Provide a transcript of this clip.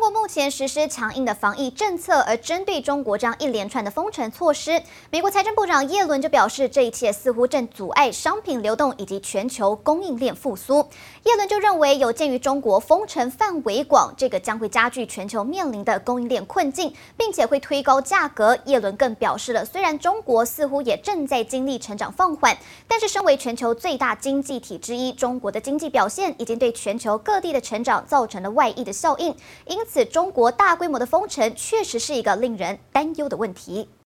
中国目前实施强硬的防疫政策，而针对中国这样一连串的封城措施，美国财政部长耶伦就表示，这一切似乎正阻碍商品流动以及全球供应链复苏。耶伦就认为，有鉴于中国封城范围广，这个将会加剧全球面临的供应链困境，并且会推高价格。耶伦更表示了，虽然中国似乎也正在经历成长放缓，但是身为全球最大经济体之一，中国的经济表现已经对全球各地的成长造成了外溢的效应。因此，中国大规模的封城确实是一个令人担忧的问题。